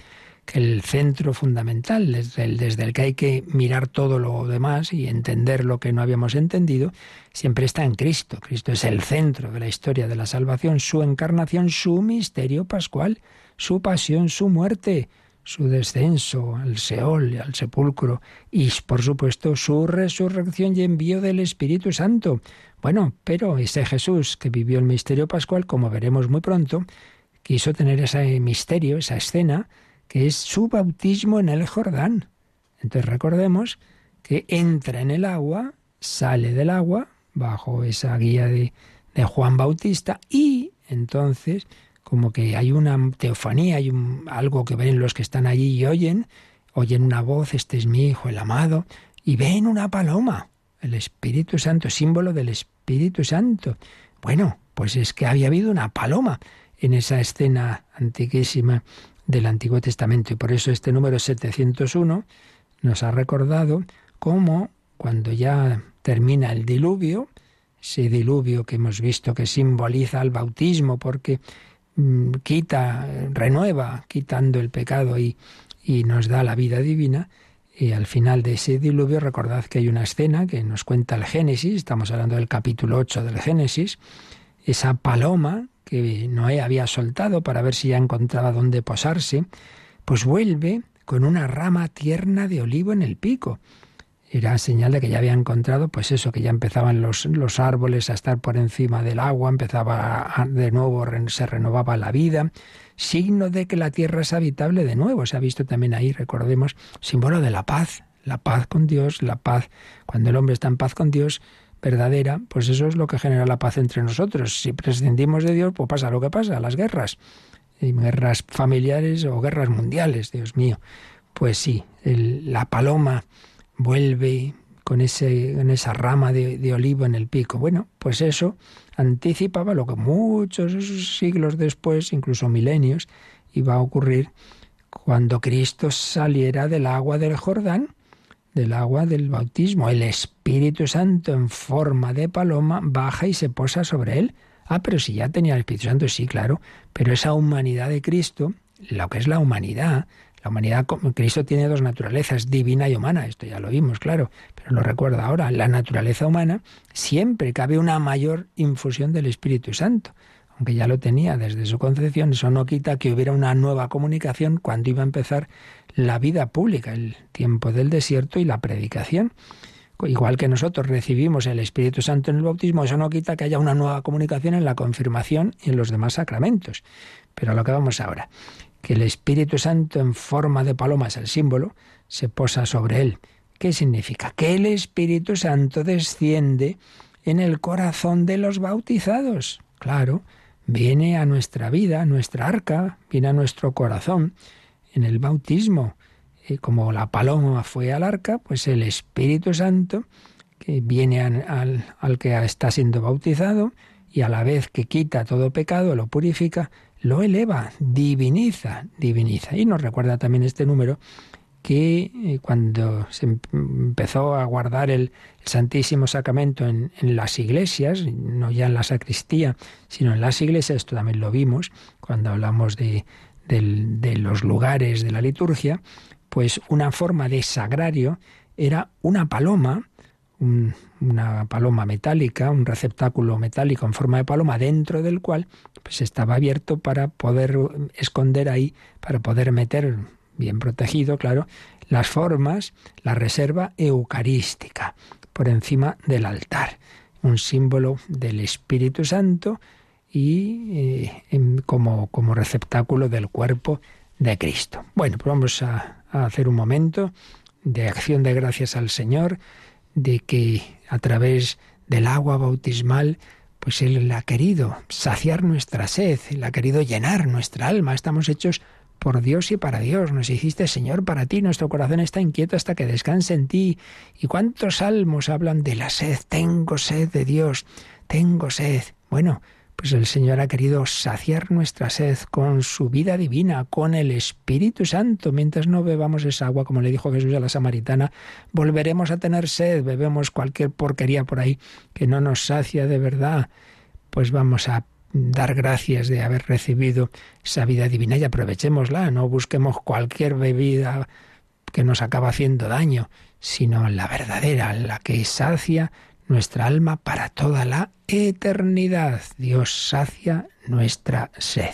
que el centro fundamental, desde el, desde el que hay que mirar todo lo demás y entender lo que no habíamos entendido, siempre está en Cristo. Cristo es el centro de la historia de la salvación, su encarnación, su misterio pascual, su pasión, su muerte, su descenso al Seol al sepulcro y, por supuesto, su resurrección y envío del Espíritu Santo. Bueno, pero ese Jesús que vivió el misterio pascual, como veremos muy pronto, quiso tener ese misterio, esa escena, que es su bautismo en el Jordán. Entonces recordemos que entra en el agua, sale del agua, bajo esa guía de, de Juan Bautista, y entonces como que hay una teofanía, hay algo que ven los que están allí y oyen, oyen una voz, este es mi hijo, el amado, y ven una paloma, el Espíritu Santo, símbolo del Espíritu Santo. Bueno, pues es que había habido una paloma en esa escena antiquísima del Antiguo Testamento y por eso este número 701 nos ha recordado cómo cuando ya termina el diluvio, ese diluvio que hemos visto que simboliza el bautismo porque quita, renueva, quitando el pecado y, y nos da la vida divina. Y al final de ese diluvio, recordad que hay una escena que nos cuenta el Génesis, estamos hablando del capítulo 8 del Génesis, esa paloma que Noé había soltado para ver si ya encontraba dónde posarse, pues vuelve con una rama tierna de olivo en el pico era señal de que ya había encontrado, pues eso, que ya empezaban los, los árboles a estar por encima del agua, empezaba de nuevo, se renovaba la vida, signo de que la tierra es habitable de nuevo. Se ha visto también ahí, recordemos, símbolo de la paz, la paz con Dios, la paz, cuando el hombre está en paz con Dios, verdadera, pues eso es lo que genera la paz entre nosotros. Si prescindimos de Dios, pues pasa lo que pasa, las guerras, guerras familiares o guerras mundiales, Dios mío. Pues sí, la paloma vuelve con, ese, esa rama de, olivo en el pico. Bueno, pues eso anticipaba lo que muchos siglos después, incluso milenios, iba a ocurrir cuando Cristo saliera del agua del Jordán, del agua del bautismo. El Espíritu Santo en forma de paloma baja y se posa sobre él. Ah, pero si ya tenía el Espíritu Santo, sí, claro, pero esa humanidad de Cristo, lo que es la humanidad, la humanidad, Cristo tiene dos naturalezas, divina y humana, esto ya lo vimos, claro, pero lo recuerdo ahora, la naturaleza humana siempre cabe una mayor infusión del Espíritu Santo, aunque ya lo tenía desde su concepción, eso no quita que hubiera una nueva comunicación cuando iba a empezar la vida pública, el tiempo del desierto y la predicación. Igual que nosotros recibimos el Espíritu Santo en el bautismo, eso no quita que haya una nueva comunicación en la confirmación y en los demás sacramentos. Pero a lo que vamos ahora que el Espíritu Santo en forma de paloma es el símbolo, se posa sobre él. ¿Qué significa? Que el Espíritu Santo desciende en el corazón de los bautizados. Claro, viene a nuestra vida, a nuestra arca, viene a nuestro corazón en el bautismo. Como la paloma fue al arca, pues el Espíritu Santo, que viene al, al que está siendo bautizado y a la vez que quita todo pecado, lo purifica, lo eleva, diviniza, diviniza. Y nos recuerda también este número que eh, cuando se em-, empezó a guardar el, Santísimo Sacramento en, las iglesias, no ya en la sacristía, sino en las iglesias, esto también lo vimos cuando hablamos de, de los lugares de la liturgia, pues una forma de sagrario era una paloma una paloma metálica, un receptáculo metálico en forma de paloma, dentro del cual pues estaba abierto para poder esconder ahí, para poder meter bien protegido, claro, las formas, la reserva eucarística por encima del altar, un símbolo del Espíritu Santo y eh, como, como receptáculo del cuerpo de Cristo. Bueno, pues vamos a hacer un momento de acción de gracias al Señor de que a través del agua bautismal, pues Él ha querido saciar nuestra sed, Él ha querido llenar nuestra alma. Estamos hechos por Dios y para Dios. Nos hiciste, Señor, para ti. Nuestro corazón está inquieto hasta que descanse en ti. ¿Y cuántos salmos hablan de la sed? Tengo sed de Dios, tengo sed. Bueno, Pues el Señor ha querido saciar nuestra sed con su vida divina, con el Espíritu Santo. Mientras no bebamos esa agua, como le dijo Jesús a la samaritana, volveremos a tener sed, bebemos cualquier porquería por ahí que no nos sacia de verdad. Pues vamos a dar gracias de haber recibido esa vida divina y aprovechémosla, no busquemos cualquier bebida que nos acaba haciendo daño, sino la verdadera, la que sacia nuestra alma para toda la eternidad. Dios sacia nuestra sed.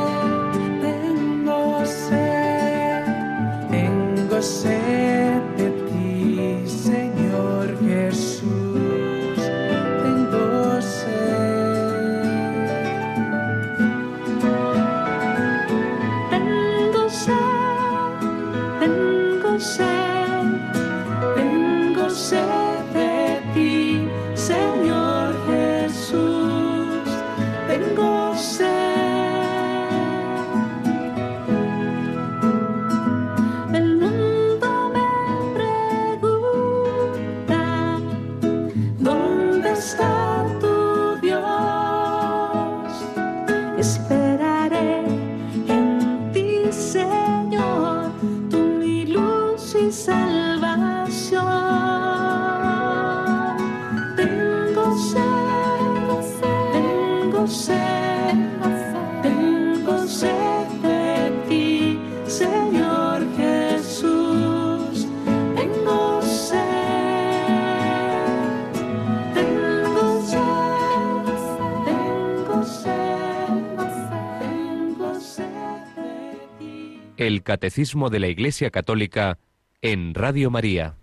Catecismo de la Iglesia Católica en Radio María.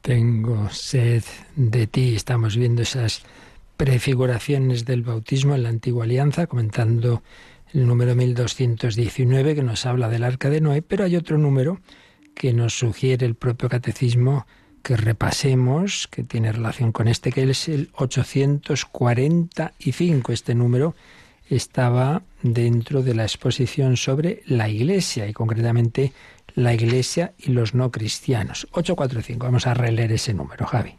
Tengo sed de ti. Estamos viendo esas prefiguraciones del bautismo en la antigua alianza, comentando el número 1219 que nos habla del arca de Noé, pero hay otro número que nos sugiere el propio catecismo que repasemos, que tiene relación con este, que es el 845. Este número estaba dentro de la exposición sobre la Iglesia y concretamente la Iglesia y los no cristianos. 845, vamos a releer ese número, Javi.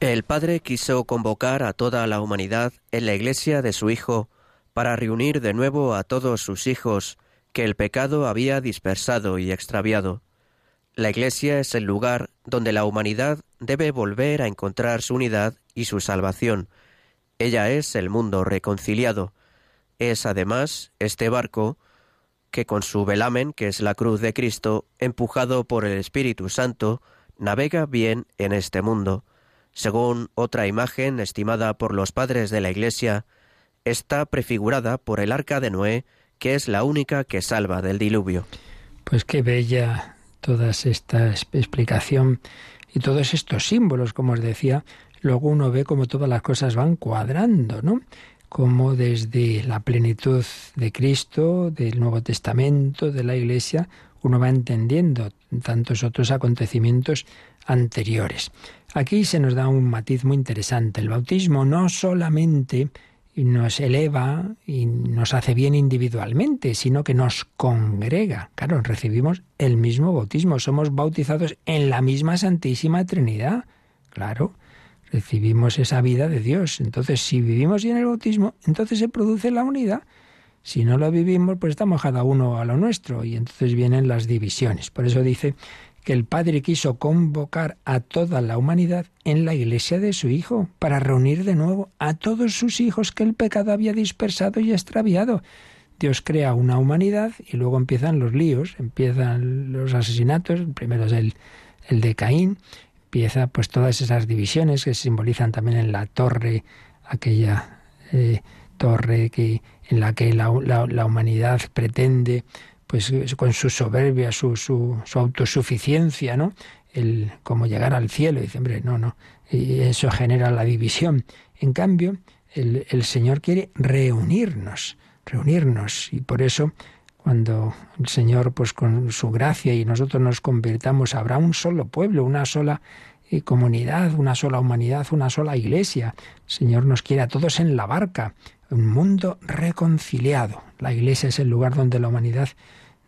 El Padre quiso convocar a toda la humanidad en la Iglesia de su Hijo para reunir de nuevo a todos sus hijos que el pecado había dispersado y extraviado. La Iglesia es el lugar donde la humanidad debe volver a encontrar su unidad y su salvación. Ella es el mundo reconciliado, es además este barco que con su velamen, que es la cruz de Cristo, empujado por el Espíritu Santo, navega bien en este mundo. Según otra imagen estimada por los padres de la Iglesia, está prefigurada por el arca de Noé, que es la única que salva del diluvio. Pues qué bella toda esta explicación y todos estos símbolos, como os decía, luego uno ve como todas las cosas van cuadrando, ¿no? Como desde la plenitud de Cristo, del Nuevo Testamento, de la Iglesia, uno va entendiendo tantos otros acontecimientos anteriores. Aquí se nos da un matiz muy interesante. El bautismo no solamente nos eleva y nos hace bien individualmente, sino que nos congrega. Claro, recibimos el mismo bautismo, somos bautizados en la misma Santísima Trinidad. Claro, recibimos esa vida de Dios. Entonces, si vivimos bien el bautismo, entonces se produce la unidad. Si no lo vivimos, pues estamos cada uno a lo nuestro y entonces vienen las divisiones. Por eso dice que el Padre quiso convocar a toda la humanidad en la iglesia de su Hijo, para reunir de nuevo a todos sus hijos que el pecado había dispersado y extraviado. Dios crea una humanidad y luego empiezan los líos, empiezan los asesinatos, primero es el, el de Caín, empieza pues todas esas divisiones que se simbolizan también en la torre, aquella eh, torre que, en la que la, la humanidad pretende pues con su soberbia, su, su, su autosuficiencia, ¿no? El cómo llegar al cielo. Dice, hombre, no, no. Y eso genera la división. En cambio, el, el Señor quiere reunirnos, reunirnos. Y por eso, cuando el Señor, pues con su gracia y nosotros nos convirtamos, habrá un solo pueblo, una sola eh, comunidad, una sola humanidad, una sola iglesia. El Señor nos quiere a todos en la barca, un mundo reconciliado. La iglesia es el lugar donde la humanidad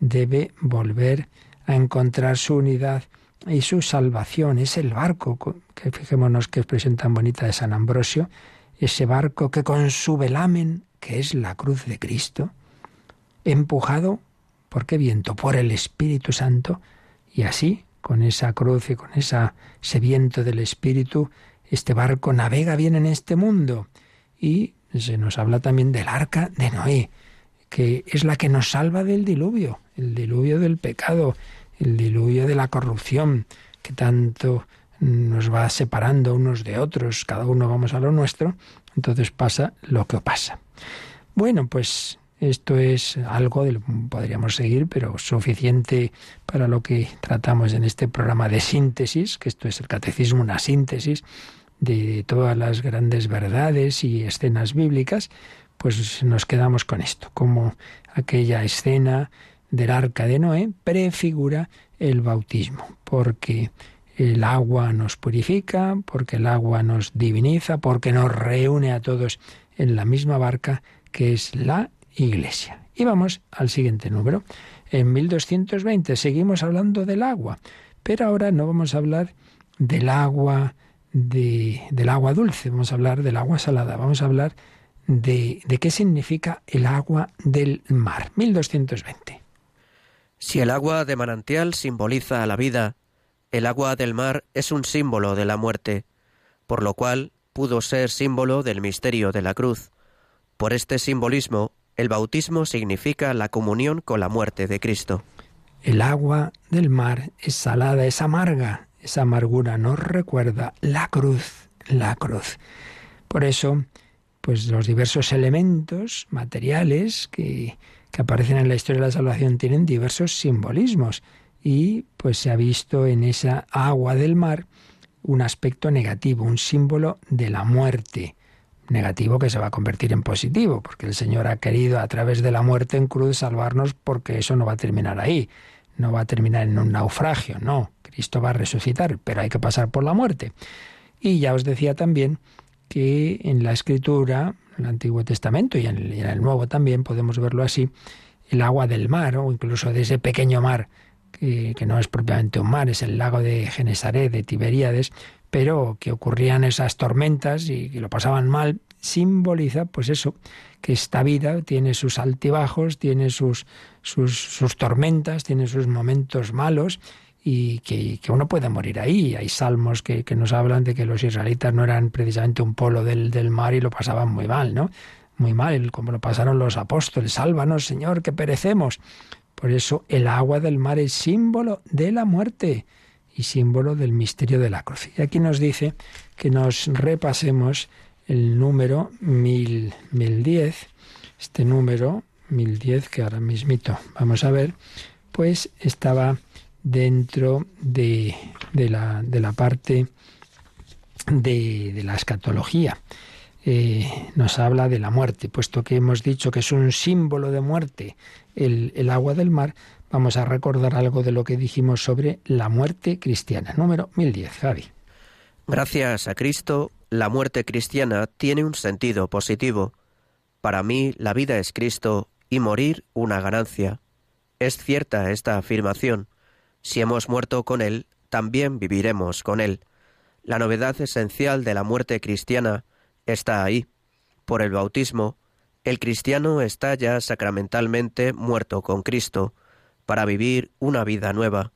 debe volver a encontrar su unidad y su salvación. Es el barco, que fijémonos qué expresión tan bonita de San Ambrosio, ese barco que con su velamen, que es la cruz de Cristo, empujado, ¿por qué viento? Por el Espíritu Santo, y así, con esa cruz y con esa, ese viento del Espíritu, este barco navega bien en este mundo. Y se nos habla también del arca de Noé, que es la que nos salva del diluvio, el diluvio del pecado, el diluvio de la corrupción, que tanto nos va separando unos de otros, cada uno vamos a lo nuestro, entonces pasa lo que pasa. Bueno, pues esto es algo de lo que podríamos seguir, pero suficiente para lo que tratamos en este programa de síntesis, que esto es el catecismo, una síntesis de todas las grandes verdades y escenas bíblicas, pues nos quedamos con esto, como aquella escena del arca de Noé prefigura el bautismo, porque el agua nos purifica, porque el agua nos diviniza, porque nos reúne a todos en la misma barca que es la Iglesia. Y vamos al siguiente número. En 1220 seguimos hablando del agua, pero ahora no vamos a hablar del agua de, del agua dulce, vamos a hablar del agua salada, vamos a hablar de, de qué significa el agua del mar. 1220. Si el agua de manantial simboliza la vida, el agua del mar es un símbolo de la muerte, por lo cual pudo ser símbolo del misterio de la cruz. Por este simbolismo, el bautismo significa la comunión con la muerte de Cristo. El agua del mar es salada, es amarga. Esa amargura nos recuerda la cruz, la cruz. Por eso, pues los diversos elementos materiales que, que aparecen en la historia de la salvación tienen diversos simbolismos y pues se ha visto en esa agua del mar un aspecto negativo, un símbolo de la muerte, negativo que se va a convertir en positivo, porque el Señor ha querido a través de la muerte en cruz salvarnos porque eso no va a terminar ahí, no va a terminar en un naufragio, no, Cristo va a resucitar, pero hay que pasar por la muerte. Y ya os decía también que en la escritura, en el Antiguo Testamento y en el, Nuevo también podemos verlo así, el agua del mar o incluso de ese pequeño mar que, que, no es propiamente un mar, es el lago de Genesaret, de Tiberíades, pero que ocurrían esas tormentas y que lo pasaban mal, simboliza pues eso, que esta vida tiene sus altibajos, tiene sus, sus, tormentas, tiene sus momentos malos y que, uno puede morir ahí. Hay salmos que, nos hablan de que los israelitas no eran precisamente un polo del, del mar y lo pasaban muy mal, ¿no? Muy mal, como lo pasaron los apóstoles. Sálvanos, Señor, que perecemos. Por eso el agua del mar es símbolo de la muerte y símbolo del misterio de la cruz. Y aquí nos dice que nos repasemos el número mil, 1010, este número 1010 que ahora mismito vamos a ver, pues estaba dentro de, de, la, de la, parte de, de la escatología. Eh, nos habla de la muerte, puesto que hemos dicho que es un símbolo de muerte el, el agua del mar, vamos a recordar algo de lo que dijimos sobre la muerte cristiana. Número 1010, Javi. Gracias a Cristo, la muerte cristiana tiene un sentido positivo. Para mí, la vida es Cristo y morir una ganancia. Es cierta esta afirmación. Si hemos muerto con Él, también viviremos con Él. La novedad esencial de la muerte cristiana está ahí. Por el bautismo, el cristiano está ya sacramentalmente muerto con Cristo, para vivir una vida nueva.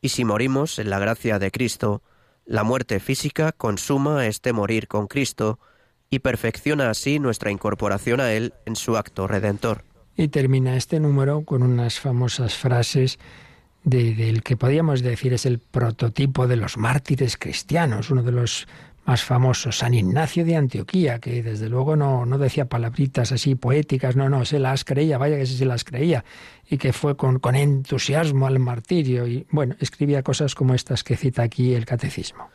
Y si morimos en la gracia de Cristo, la muerte física consuma este morir con Cristo y perfecciona así nuestra incorporación a Él en su acto redentor. Y termina este número con unas famosas frases del que podríamos decir es el prototipo de los mártires cristianos, uno de los más famosos, San Ignacio de Antioquía, que desde luego no, no decía palabritas así poéticas, no, no, se las creía, vaya que se las creía, y que fue con, con entusiasmo al martirio, y bueno, escribía cosas como estas que cita aquí el catecismo.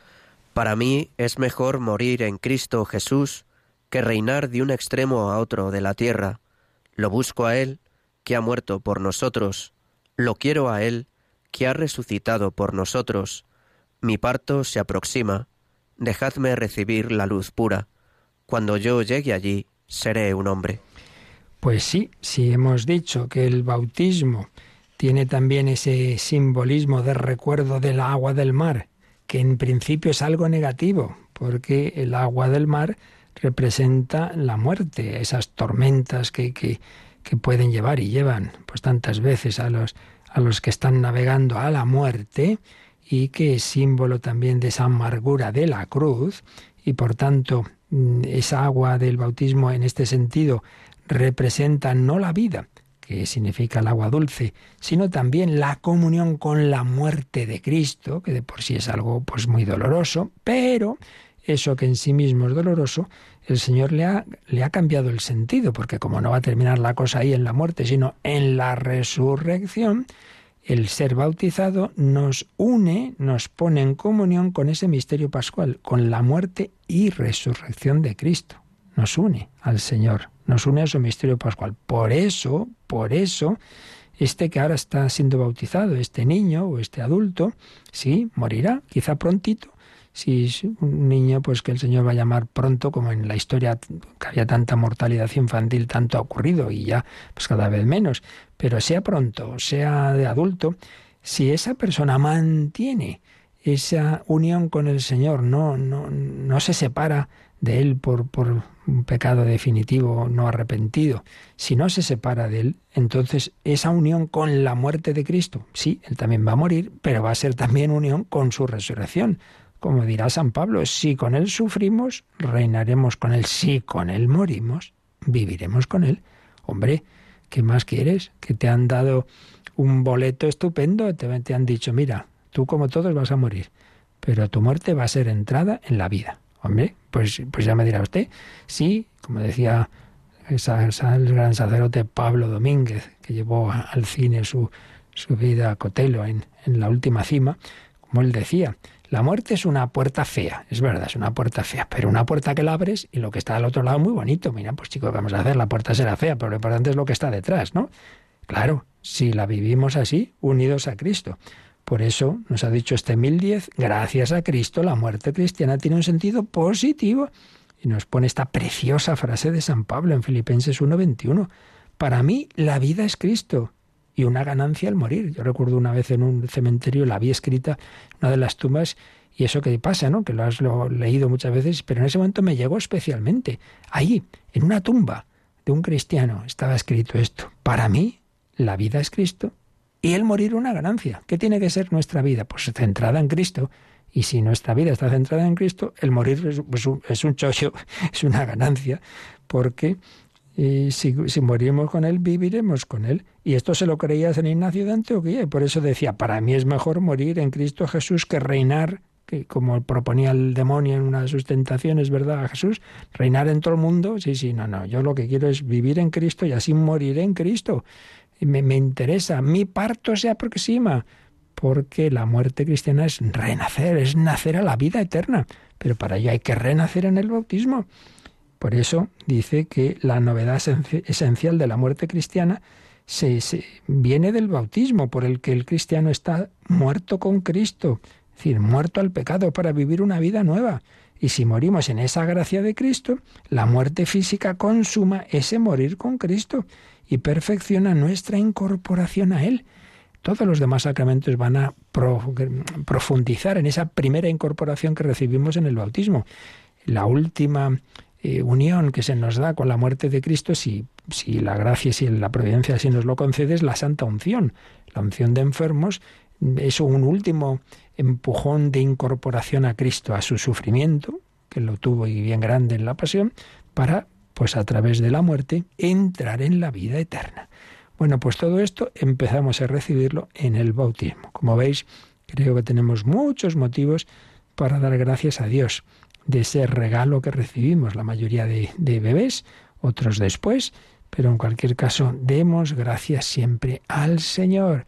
Para mí es mejor morir en Cristo Jesús que reinar de un extremo a otro de la tierra. Lo busco a Él, que ha muerto por nosotros, lo quiero a Él, que ha resucitado por nosotros. Mi parto se aproxima, dejadme recibir la luz pura. Cuando yo llegue allí, seré un hombre. Pues sí, si hemos dicho que el bautismo tiene también ese simbolismo de recuerdo del agua del mar, que en principio es algo negativo, porque el agua del mar representa la muerte, esas tormentas que, que, que pueden llevar y llevan pues tantas veces a los, a los que están navegando a la muerte y que es símbolo también de esa amargura de la cruz y por tanto mm, esa agua del bautismo en este sentido representa no la vida, que significa el agua dulce, sino también la comunión con la muerte de Cristo, que de por sí es algo pues muy doloroso, pero eso que en sí mismo es doloroso, el Señor le ha, le ha cambiado el sentido, porque como no va a terminar la cosa ahí en la muerte, sino en la resurrección, el ser bautizado nos une, nos pone en comunión con ese misterio pascual, con la muerte y resurrección de Cristo. Nos une al Señor, nos une a su misterio pascual. Por eso, por eso, este que ahora está siendo bautizado, este niño o este adulto, sí, morirá, quizá prontito, si es un niño, pues que el Señor va a llamar pronto, como en la historia que había tanta mortalidad infantil, tanto ha ocurrido y ya pues cada vez menos, pero sea pronto, sea de adulto, si esa persona mantiene esa unión con el Señor, no, no, no se separa de Él por, por un pecado definitivo no arrepentido, si no se separa de Él, entonces esa unión con la muerte de Cristo, sí, Él también va a morir, pero va a ser también unión con su resurrección. Como dirá San Pablo, si con Él sufrimos, reinaremos con Él. Si con Él morimos, viviremos con Él. Hombre, ¿qué más quieres? Que te han dado un boleto estupendo, te, te han dicho, mira, tú como todos vas a morir, pero tu muerte va a ser entrada en la vida. Hombre, pues, pues ya me dirá usted, sí, como decía el gran sacerdote Pablo Domínguez, que llevó al cine su, su vida a Cotelo en, en la última cima, como él decía, la muerte es una puerta fea, es verdad, es una puerta fea, pero una puerta que la abres y lo que está al otro lado muy bonito. Mira, pues chicos, vamos a hacer? La puerta será fea, pero lo importante es lo que está detrás, ¿no? Claro, si la vivimos así, unidos a Cristo. Por eso nos ha dicho este 1010, gracias a Cristo la muerte cristiana tiene un sentido positivo. Y nos pone esta preciosa frase de San Pablo en Filipenses 1:21. Para mí la vida es Cristo y una ganancia al morir. Yo recuerdo una vez en un cementerio, la vi escrita en una de las tumbas, y eso que pasa, ¿no? Que lo has leído muchas veces, pero en ese momento me llegó especialmente. Ahí, en una tumba de un cristiano, estaba escrito esto. Para mí, la vida es Cristo y el morir una ganancia. ¿Qué tiene que ser nuestra vida? Pues centrada en Cristo. Y si nuestra vida está centrada en Cristo, el morir es, un, es un chollo, es una ganancia, porque y si, morimos con Él, viviremos con Él. Y esto se lo creía San Ignacio de Antioquía, y por eso decía, para mí es mejor morir en Cristo Jesús que reinar, que como proponía el demonio en una de sus tentaciones, ¿verdad? A Jesús, reinar en todo el mundo. Sí, sí, no, no, yo lo que quiero es vivir en Cristo y así morir en Cristo. Y me, me interesa, mi parto se aproxima, porque la muerte cristiana es renacer, es nacer a la vida eterna. Pero para ello hay que renacer en el bautismo. Por eso dice que la novedad esencial de la muerte cristiana se, viene del bautismo, por el que el cristiano está muerto con Cristo, es decir, muerto al pecado para vivir una vida nueva. Y si morimos en esa gracia de Cristo, la muerte física consuma ese morir con Cristo y perfecciona nuestra incorporación a Él. Todos los demás sacramentos van a profundizar en esa primera incorporación que recibimos en el bautismo. La última eh, unión que se nos da con la muerte de Cristo, si, si la gracia, si la providencia así nos lo concede, es la santa unción. La unción de enfermos es un último empujón de incorporación a Cristo, a su sufrimiento, que lo tuvo y bien grande en la pasión, para, pues a través de la muerte, entrar en la vida eterna. Bueno, pues todo esto empezamos a recibirlo en el bautismo. Como veis, creo que tenemos muchos motivos para dar gracias a Dios de ese regalo que recibimos, la mayoría de, bebés, otros después, pero en cualquier caso, demos gracias siempre al Señor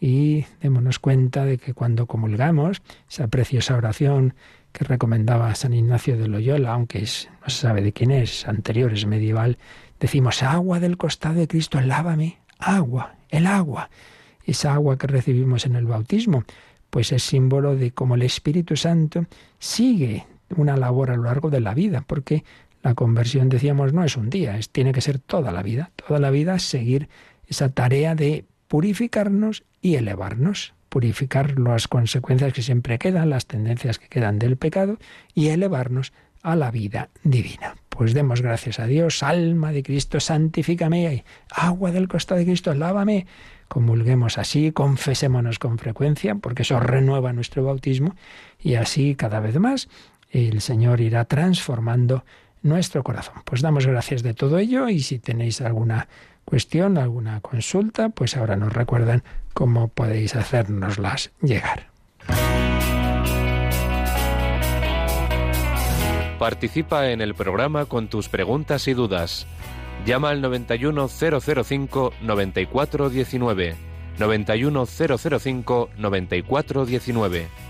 y démonos cuenta de que cuando comulgamos, esa preciosa oración que recomendaba San Ignacio de Loyola, aunque es, no se sabe de quién es, anterior, es medieval, decimos, agua del costado de Cristo, lávame, agua, el agua. Esa agua que recibimos en el bautismo, pues es símbolo de cómo el Espíritu Santo sigue una labor a lo largo de la vida, porque la conversión, decíamos, no es un día, es, tiene que ser toda la vida, toda la vida seguir esa tarea de purificarnos y elevarnos, purificar las consecuencias que siempre quedan, las tendencias que quedan del pecado y elevarnos a la vida divina. Pues demos gracias a Dios, alma de Cristo, santifícame, agua del costado de Cristo, lávame. Comulguemos así, confesémonos con frecuencia, porque eso renueva nuestro bautismo, y así cada vez más el Señor irá transformando nuestro corazón. Pues damos gracias de todo ello y si tenéis alguna cuestión, alguna consulta, pues ahora nos recuerdan cómo podéis hacérnoslas llegar. Participa en el programa con tus preguntas y dudas. Llama al 91005 9419.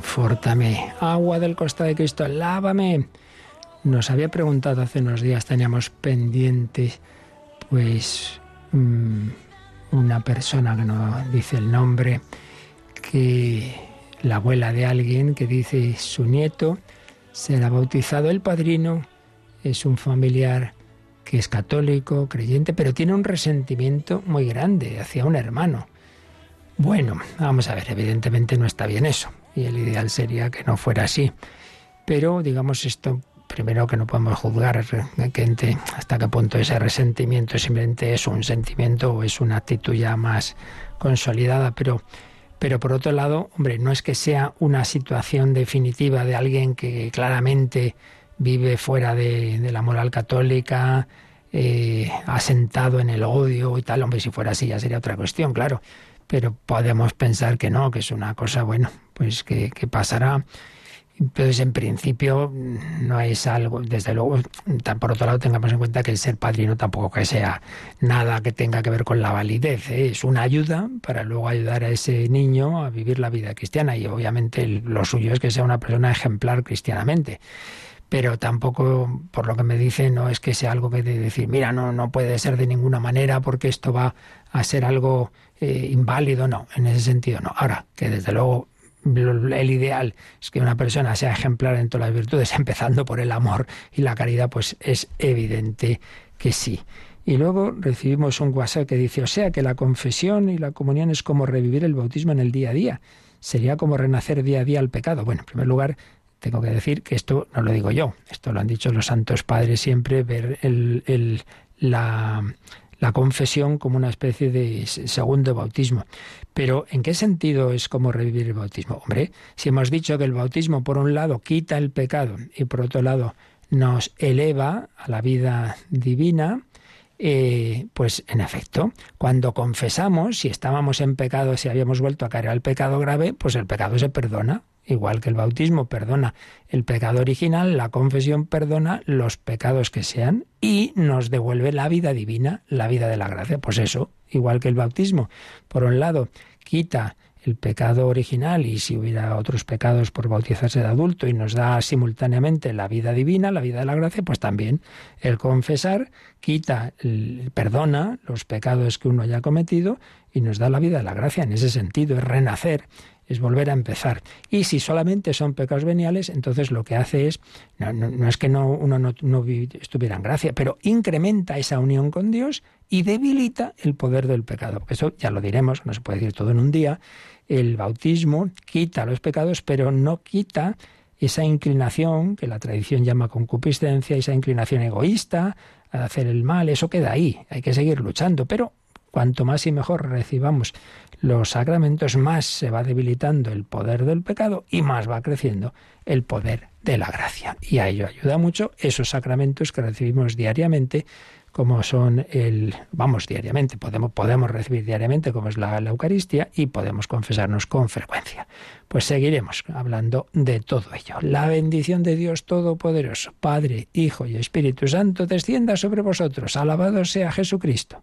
confórtame. Agua del costado de Cristo, lávame. Nos había preguntado hace unos días, teníamos pendientes, pues mm, una persona que no dice el nombre, que la abuela de alguien que dice su nieto será bautizado el padrino, es un familiar que es católico, creyente, pero tiene un resentimiento muy grande hacia un hermano. Bueno, vamos a ver, evidentemente no está bien eso, y el ideal sería que no fuera así. Pero, digamos, esto primero que no podemos juzgar hasta qué punto ese resentimiento simplemente es un sentimiento o es una actitud ya más consolidada, pero pero por otro lado, hombre, no es que sea una situación definitiva de alguien que claramente vive fuera de, la moral católica, eh, asentado en el odio y tal. Hombre, si fuera así ya sería otra cuestión, claro. Pero podemos pensar que no, que es una cosa, bueno, pues que, que pasará entonces, en principio, no es algo, desde luego, por otro lado, tengamos en cuenta que el ser padrino tampoco que sea nada que tenga que ver con la validez, ¿eh? es una ayuda para luego ayudar a ese niño a vivir la vida cristiana y obviamente lo suyo es que sea una persona ejemplar cristianamente pero tampoco, por lo que me dice, no es que sea algo que de decir, mira, no, no puede ser de ninguna manera porque esto va a ser algo eh, inválido, no, en ese sentido no. Ahora, que desde luego el ideal es que una persona sea ejemplar en todas las virtudes, empezando por el amor y la caridad, pues es evidente que sí. Y luego recibimos un WhatsApp que dice, o sea que la confesión y la comunión es como revivir el bautismo en el día a día. Sería como renacer día a día al pecado. Bueno, en primer lugar, tengo que decir que esto no lo digo yo, esto lo han dicho los santos padres siempre, ver el, la, la confesión como una especie de segundo bautismo. Pero ¿en qué sentido es como revivir el bautismo? Hombre, si hemos dicho que el bautismo por un lado quita el pecado y por otro lado nos eleva a la vida divina, eh, pues en efecto, cuando confesamos, si estábamos en pecado, si habíamos vuelto a caer al pecado grave, pues el pecado se perdona. Igual que el bautismo perdona el pecado original, la confesión perdona los pecados que sean y nos devuelve la vida divina, la vida de la gracia. Pues eso, igual que el bautismo. Por un lado, quita el pecado original y si hubiera otros pecados por bautizarse de adulto y nos da simultáneamente la vida divina, la vida de la gracia, pues también el confesar quita, perdona los pecados que uno haya cometido y nos da la vida de la gracia. En ese sentido es renacer es volver a empezar. Y si solamente son pecados veniales, entonces lo que hace es, no, es que no, uno no, estuviera en gracia, pero incrementa esa unión con Dios y debilita el poder del pecado. Porque eso ya lo diremos, no se puede decir todo en un día. El bautismo quita los pecados, pero no quita esa inclinación que la tradición llama concupiscencia, esa inclinación egoísta a hacer el mal, eso queda ahí, hay que seguir luchando, pero cuanto más y mejor recibamos los sacramentos, más se va debilitando el poder del pecado y más va creciendo el poder de la gracia. Y a ello ayuda mucho esos sacramentos que recibimos diariamente, como son el, vamos, diariamente, podemos, podemos recibir diariamente, como es la, la Eucaristía, y podemos confesarnos con frecuencia. Pues seguiremos hablando de todo ello. La bendición de Dios Todopoderoso, Padre, Hijo y Espíritu Santo, descienda sobre vosotros. Alabado sea Jesucristo.